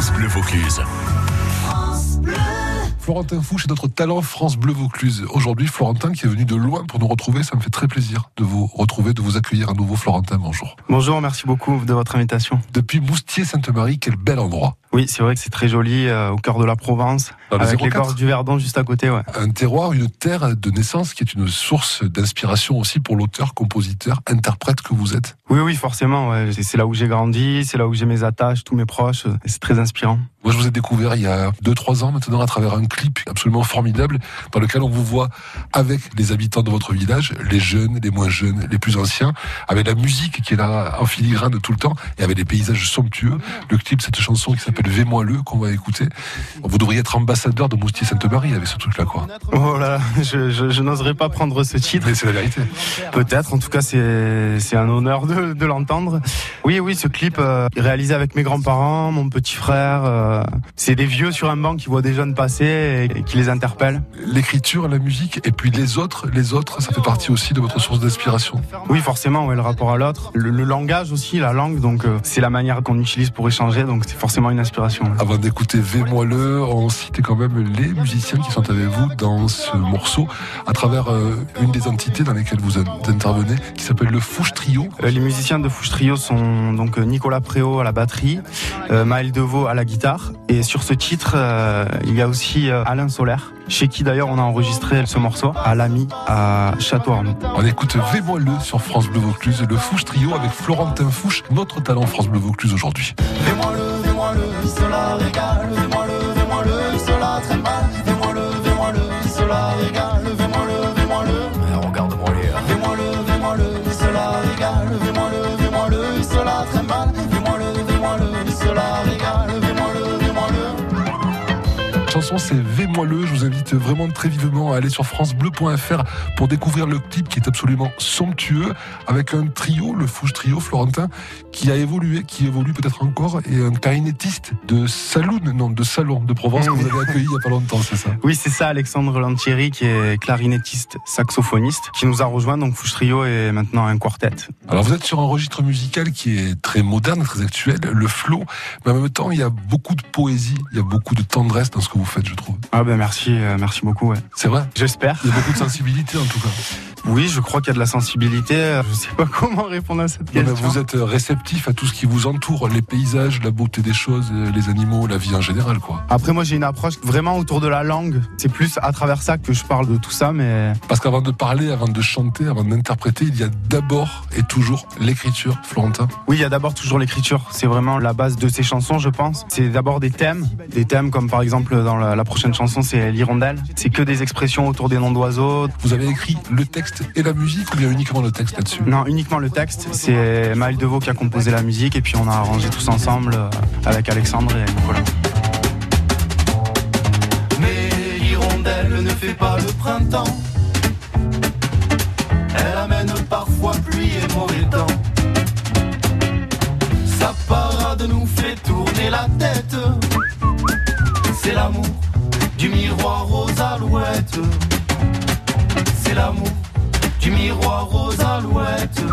France Bleu Vaucluse. Florentin Fouche est notre talent France Bleu Vaucluse. Aujourd'hui, Florentin qui est venu de loin pour nous retrouver, ça me fait très plaisir de vous retrouver, de vous accueillir à nouveau. Florentin, bonjour. Bonjour, merci beaucoup de votre invitation. Depuis Moustier-Sainte-Marie, quel bel endroit. Oui, c'est vrai que c'est très joli, euh, au cœur de la Provence, Dans avec les 04. gorges du Verdon juste à côté. Ouais. Un terroir, une terre de naissance qui est une source d'inspiration aussi pour l'auteur, compositeur, interprète que vous êtes. Oui, oui, forcément. Ouais. C'est- C'est là où j'ai grandi, c'est là où j'ai mes attaches, tous mes proches. euh, et C'est très inspirant. Moi, je vous ai découvert il y a 2-3 ans maintenant à travers un clip absolument formidable dans lequel on vous voit avec les habitants de votre village, les jeunes, les moins jeunes, les plus anciens, avec la musique qui est là en filigrane tout le temps et avec des paysages somptueux. Le clip, cette chanson qui s'appelle V-moi le qu'on va écouter. Vous devriez être ambassadeur de Moustier-Sainte-Marie avec ce truc-là, quoi. Oh là là, je, je, je n'oserais pas prendre ce titre. Mais c'est la vérité. Peut-être, en tout cas, c'est c'est un honneur de, de l'entendre. Oui, oui, ce clip euh, réalisé avec mes grands-parents, mon petit frère. euh, c'est des vieux sur un banc qui voient des jeunes passer et, et qui les interpellent. L'écriture, la musique, et puis les autres, les autres, ça fait partie aussi de votre source d'inspiration. Oui, forcément, ouais, le rapport à l'autre. Le, le langage aussi, la langue, donc euh, c'est la manière qu'on utilise pour échanger, donc c'est forcément une inspiration. Ouais. Avant d'écouter le, on citait quand même les musiciens qui sont avec vous dans ce morceau, à travers euh, une des entités dans lesquelles vous in- intervenez, qui s'appelle le Fouche Trio. Euh, les musiciens de Fouche Trio sont donc euh, Nicolas Préau à la batterie, euh, Maël Deveau à la guitare. Et sur ce titre, euh, il y a aussi euh, Alain Solaire, chez qui d'ailleurs on a enregistré ce morceau, à l'ami à Château-Arnoux. On écoute V-moi le sur France Bleu Vaucluse, le Fouche Trio avec Florentin Fouche, notre talent France Bleu Vaucluse aujourd'hui. Le, cela régale. Chanson c'est V-moi le, je vous invite vraiment très vivement à aller sur francebleu.fr pour découvrir le clip qui est absolument somptueux, avec un trio, le Fouche Trio Florentin, qui a évolué, qui évolue peut-être encore, et un clarinettiste de Saloon, non, de Salon de Provence que vous avez accueilli il y a pas longtemps, c'est ça? Oui, c'est ça, Alexandre Lantieri, qui est clarinettiste, saxophoniste, qui nous a rejoint. Donc Fouche Trio est maintenant un quartet. Alors vous êtes sur un registre musical qui est très moderne, très actuel, le flow, mais en même temps il y a beaucoup de poésie, il y a beaucoup de tendresse dans ce que vous faites, je trouve. Ah ben merci, euh, merci beaucoup. Ouais. C'est vrai? J'espère. Il y a beaucoup de sensibilité en tout cas. Oui, je crois qu'il y a de la sensibilité. Je sais pas comment répondre à cette question. vous êtes réceptif à tout ce qui vous entoure, les paysages, la beauté des choses, les animaux, la vie en général, quoi. Après, moi, j'ai une approche vraiment autour de la langue. C'est plus à travers ça que je parle de tout ça, mais Parce qu'avant de parler, avant de chanter, avant d'interpréter, il y a d'abord et toujours l'écriture, Florentin. oui, il y a d'abord toujours l'écriture. C'est vraiment la base de ces chansons, je pense. C'est d'abord des thèmes, des thèmes comme par exemple dans la prochaine chanson, c'est l'hirondelle. C'est que des expressions autour des noms d'oiseaux. Vous avez écrit le texte et la musique ou bien uniquement le texte là-dessus? Non, uniquement le texte. C'est Maël Deveau qui a composé la musique et puis on a arrangé tous ensemble euh, avec Alexandre et Nicolas. Mais l'hirondelle ne fait pas le printemps. Elle amène parfois pluie et mauvais temps. Sa parade nous fait tourner la tête. C'est l'amour du miroir aux alouettes. C'est l'amour du miroir aux alouettes.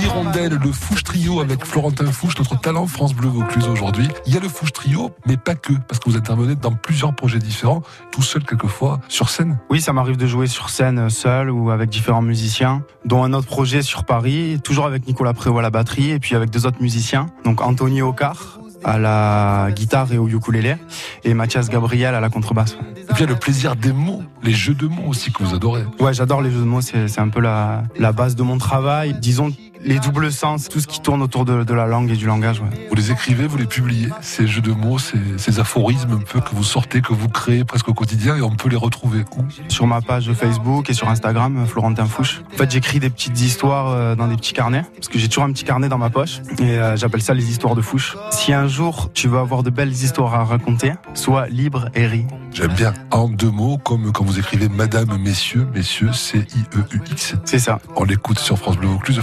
L'hirondelle, le Fouche Trio avec Florentin Fouche, notre talent France Bleu Vaucluse aujourd'hui. Il y a le Fouche Trio, mais pas que, parce que vous intervenez dans plusieurs projets différents, tout seul quelquefois, sur scène. Oui, ça m'arrive de jouer sur scène seul ou avec différents musiciens, dont un autre projet sur Paris, toujours avec Nicolas Prévost à la batterie et puis avec deux autres musiciens, donc Anthony Ocar à la guitare et au ukulélé et Mathias Gabriel à la contrebasse. Et puis il y a le plaisir des mots, les jeux de mots aussi que vous adorez. Ouais, j'adore les jeux de mots, c'est un peu la, la base de mon travail. Disons les doubles sens, tout ce qui tourne autour de, de la langue et du langage. Ouais. Vous les écrivez, vous les publiez, ces jeux de mots, ces, ces aphorismes un peu que vous sortez, que vous créez presque au quotidien, et on peut les retrouver où? Sur ma page Facebook et sur Instagram, euh, Florentin Fouche. En fait, j'écris des petites histoires euh, dans des petits carnets, parce que j'ai toujours un petit carnet dans ma poche, et euh, j'appelle ça les histoires de Fouche. Si un jour tu veux avoir de belles histoires à raconter, sois libre et ris. J'aime bien. En deux mots, comme quand vous écrivez Madame, Messieurs, Messieurs, C-I-E-U-X. C'est ça. On l'écoute sur France Bleu Vaucluse,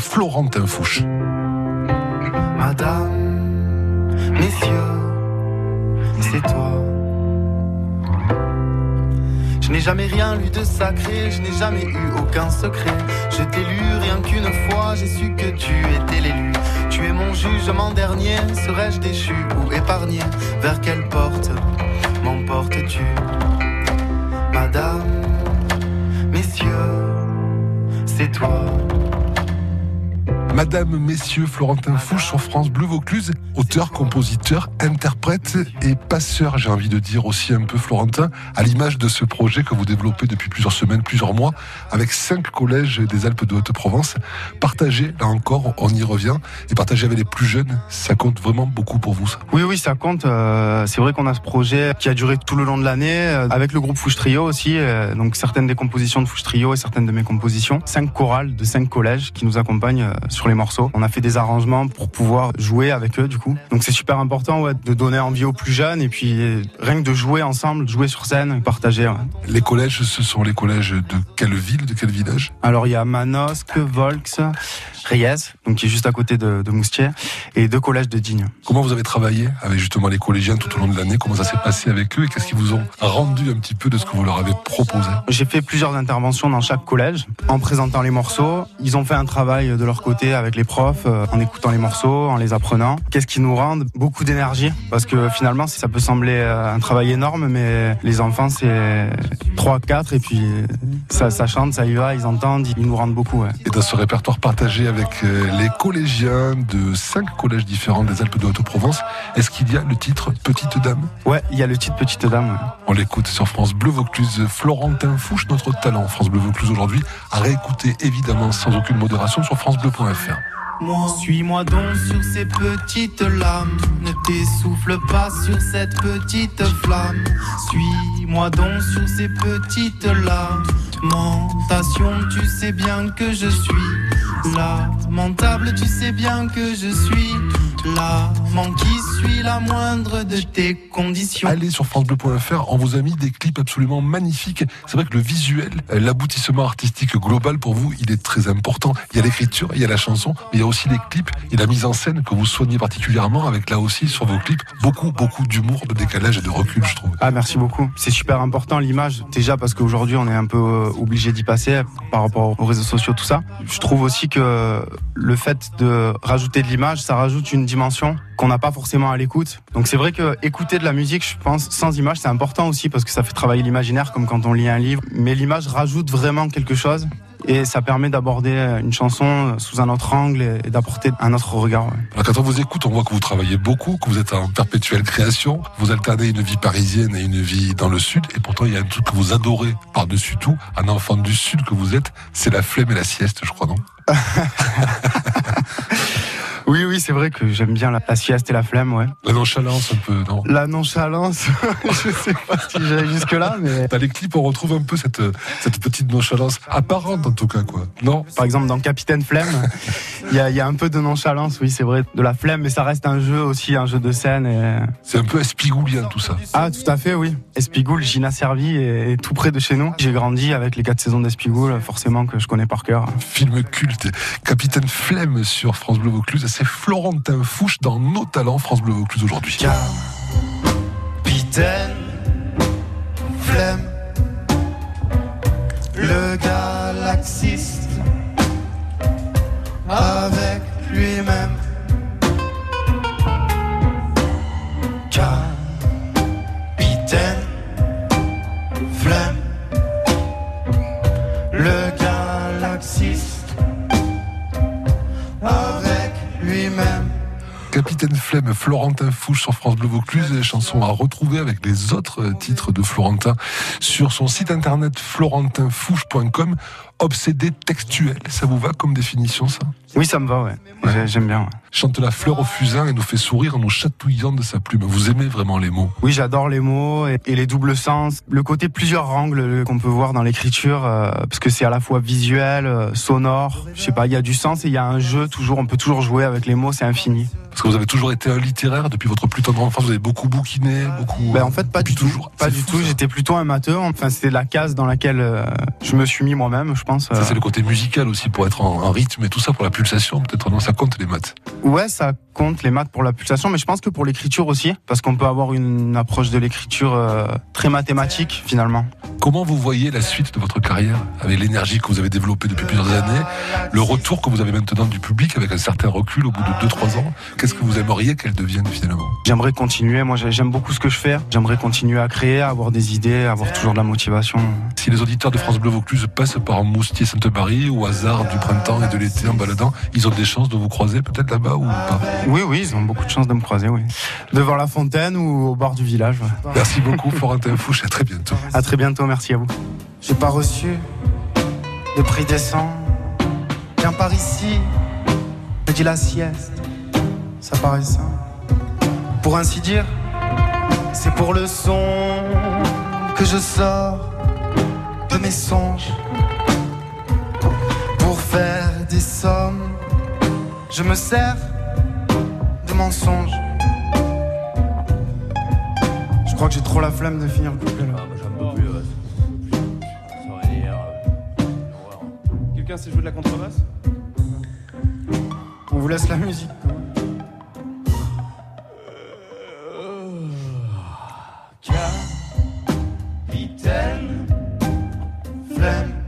Madame, messieurs, c'est toi. Je n'ai n'ai jamais rien lu de sacré, je n'ai jamais eu aucun secret. Je t'ai lu rien qu'une fois, j'ai su que tu étais l'élu. Tu es mon jugement dernier, serais-je déchu ou épargné? Vers quelle porte m'emportes-tu? Madame, messieurs, c'est toi. Madame, Messieurs, Florentin Fouche sur France Bleu Vaucluse, auteur, compositeur, interprète et passeur, j'ai envie de dire aussi un peu Florentin, à l'image de ce projet que vous développez depuis plusieurs semaines, plusieurs mois, avec cinq collèges des Alpes de Haute-Provence. Partagé, là encore, on y revient, et partager avec les plus jeunes, ça compte vraiment beaucoup pour vous, ça. Oui, oui, ça compte. Euh, c'est vrai qu'on a ce projet qui a duré tout le long de l'année, euh, avec le groupe Fouche Trio aussi, euh, donc certaines des compositions de Fouche Trio et certaines de mes compositions. Cinq chorales de cinq collèges qui nous accompagnent les morceaux. On a fait des arrangements pour pouvoir jouer avec eux du coup. Donc c'est super important ouais, de donner envie aux plus jeunes et puis rien que de jouer ensemble, de jouer sur scène, partager. Ouais. Les collèges, ce sont les collèges de quelle ville, de quel village? Alors il y a Manosque, Volx, Reyes, donc qui est juste à côté de, de Moustier, et deux collèges de Digne. Comment vous avez travaillé avec justement les collégiens tout au long de l'année? Comment ça s'est passé avec eux et qu'est-ce qu'ils vous ont rendu un petit peu de ce que vous leur avez proposé? J'ai fait plusieurs interventions dans chaque collège en présentant les morceaux. Ils ont fait un travail de leur côté avec les profs, euh, en écoutant les morceaux, en les apprenant. Qu'est-ce qui nous rend beaucoup d'énergie? Parce que finalement, ça peut sembler euh, un travail énorme, mais les enfants, c'est 3, 4 et puis ça, ça chante, ça y va, ils entendent, ils nous rendent beaucoup. Ouais. Et dans ce répertoire partagé avec euh, les collégiens de cinq collèges différents des Alpes de Haute-Provence, est-ce qu'il y a le titre Petite Dame? Ouais, il y a le titre Petite Dame. On l'écoute sur France Bleu Vaucluse. Florentin Fouche, notre talent France Bleu Vaucluse aujourd'hui, à réécouter évidemment sans aucune modération sur francebleu.fr. Moi, suis-moi donc sur ces petites lames. Ne t'essouffle pas sur cette petite flamme. Suis-moi donc sur ces petites lamentations. Tu sais bien que je suis lamentable. Tu sais bien que je suis qui suit la moindre de tes conditions. Allez sur francebleu.fr, on vous a mis des clips absolument magnifiques. C'est vrai que le visuel, l'aboutissement artistique global pour vous, il est très important. Il y a l'écriture, il y a la chanson, mais il y a aussi les clips et la mise en scène que vous soignez particulièrement avec là aussi sur vos clips beaucoup, beaucoup d'humour, de décalage et de recul, je trouve. Ah, merci beaucoup. C'est super important l'image, déjà parce qu'aujourd'hui on est un peu euh, obligé d'y passer par rapport aux réseaux sociaux, tout ça. Je trouve aussi que le fait de rajouter de l'image, ça rajoute une dimension qu'on n'a pas forcément à l'écoute. Donc c'est vrai que écouter de la musique, je pense, sans image, c'est important aussi parce que ça fait travailler l'imaginaire comme quand on lit un livre. Mais l'image rajoute vraiment quelque chose et ça permet d'aborder une chanson sous un autre angle et d'apporter un autre regard. Ouais. Alors quand on vous écoute, on voit que vous travaillez beaucoup, que vous êtes en perpétuelle création, vous alternez une vie parisienne et une vie dans le sud, et pourtant il y a un truc que vous adorez par-dessus tout, un enfant du sud que vous êtes, c'est la flemme et la sieste, je crois, non? c'est vrai que j'aime bien la, la, sieste et la flemme, ouais. La nonchalance un peu, non? La nonchalance, je sais pas si j'allais jusque-là, mais... Dans les clips, on retrouve un peu cette, cette petite nonchalance, apparente en tout cas, quoi. Non? Par exemple, dans Capitaine Flemme, il y a, y a, un peu de nonchalance, oui, c'est vrai, de la flemme, mais ça reste un jeu aussi, un jeu de scène. Et... C'est un peu espigoulien tout ça. Ah, tout à fait, oui. Espigoule, Gina Servi est, est tout près de chez nous. J'ai grandi avec les quatre saisons d'Espigoule, forcément que je connais par cœur. Film culte. Capitaine Flemme sur France Bleu Vaucluse, c'est Florentin Fouche dans Nos Talents France Bleu Vaucluse aujourd'hui. Capitaine Flemme, le galaxiste, avec lui-même. Florentin Fouche sur France Bleu Vaucluse, chanson à retrouver avec les autres titres de Florentin sur son site internet florentinfouche.com. Obsédé textuel, ça vous va comme définition ça? Oui, ça me va, ouais. ouais. J'aime bien. Ouais. Chante la fleur au fusain et nous fait sourire en nous chatouillant de sa plume. Vous aimez vraiment les mots? Oui, j'adore les mots et, les doubles sens. Le côté plusieurs angles qu'on peut voir dans l'écriture, euh, parce que c'est à la fois visuel, euh, sonore. Je sais pas, il y a du sens et il y a un jeu. Toujours, on peut toujours jouer avec les mots. C'est infini. Parce que vous avez toujours été un littéraire depuis votre plus tendre enfance. Vous avez beaucoup bouquiné, beaucoup. Ben en fait, pas du toujours. Pas du tout. J'étais plutôt un matheux. Enfin, c'était la case dans laquelle euh, je me suis mis moi-même. Je pense. Ça, c'est le côté musical aussi, pour être en, en rythme et tout ça, pour la pulsation. Peut-être non, ça compte les maths. Ouais, ça compte les maths pour la pulsation, mais je pense que pour l'écriture aussi, parce qu'on peut avoir une approche de l'écriture euh, très mathématique finalement. Comment vous voyez la suite de votre carrière avec l'énergie que vous avez développée depuis plusieurs années, le retour que vous avez maintenant du public avec un certain recul au bout de 2-3 ans? Qu'est-ce que vous aimeriez qu'elle devienne finalement J'aimerais continuer, moi j'ai- j'aime beaucoup ce que je fais, j'aimerais continuer à créer, à avoir des idées, à avoir toujours de la motivation. Si les auditeurs de France Bleu Vaucluse passent par Moustier Sainte-Marie au hasard du printemps et de l'été en baladant, ils ont des chances de vous croiser peut-être là-bas ou pas? Oui, oui, ils ont beaucoup de chance de me croiser, oui. Devant la fontaine ou au bord du village. ouais. Merci beaucoup Florentin Fouche, à très bientôt. À très bientôt, merci à vous. J'ai pas reçu de prix décent. Viens par ici, me dis la sieste. Ça paraît ça. Pour ainsi dire, c'est pour le son que je sors de mes songes. Pour faire des sommes, je me sers de mensonges. Je crois que j'ai trop la flemme de finir le couplet là. Quelqu'un sait jouer de la contrebasse? On vous laisse la musique. Flemme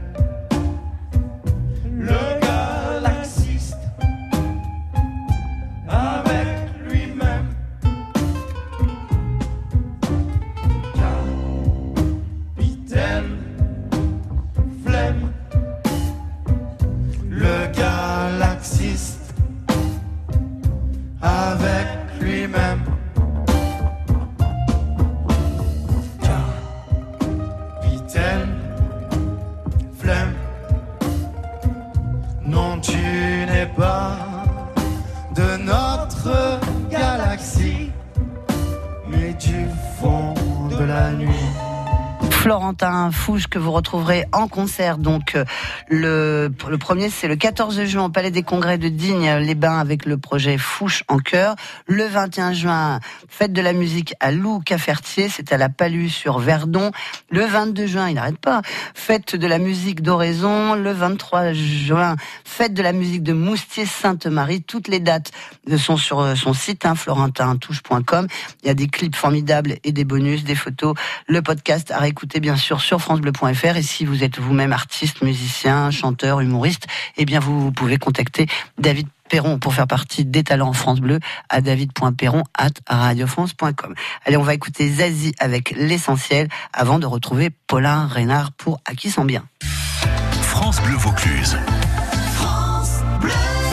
Florentin Fouche que vous retrouverez en concert. Donc euh, le, premier c'est le 14 juin au Palais des Congrès de Digne les Bains avec le projet Fouche en chœur. Le 21 juin fête de la musique à Lou Cafertier, c'est à la Palue sur Verdon. Le 22 juin, il n'arrête pas, fête de la musique d'Oraison. Le 23 juin, fête de la musique de Moustier Sainte-Marie. Toutes les dates sont sur euh, son site hein, florentintouche.com. Il y a des clips formidables et des bonus, des photos, le podcast à réécouter bien sûr sur francebleu.fr et si vous êtes vous-même artiste, musicien, chanteur, humoriste, eh bien vous, pouvez contacter David Perron pour faire partie des talents France Bleu à david.perron at radiofrance.com. Allez, on va écouter Zazie avec l'essentiel avant de retrouver Paulin Reynard pour À qui bien. France Bleu Vaucluse.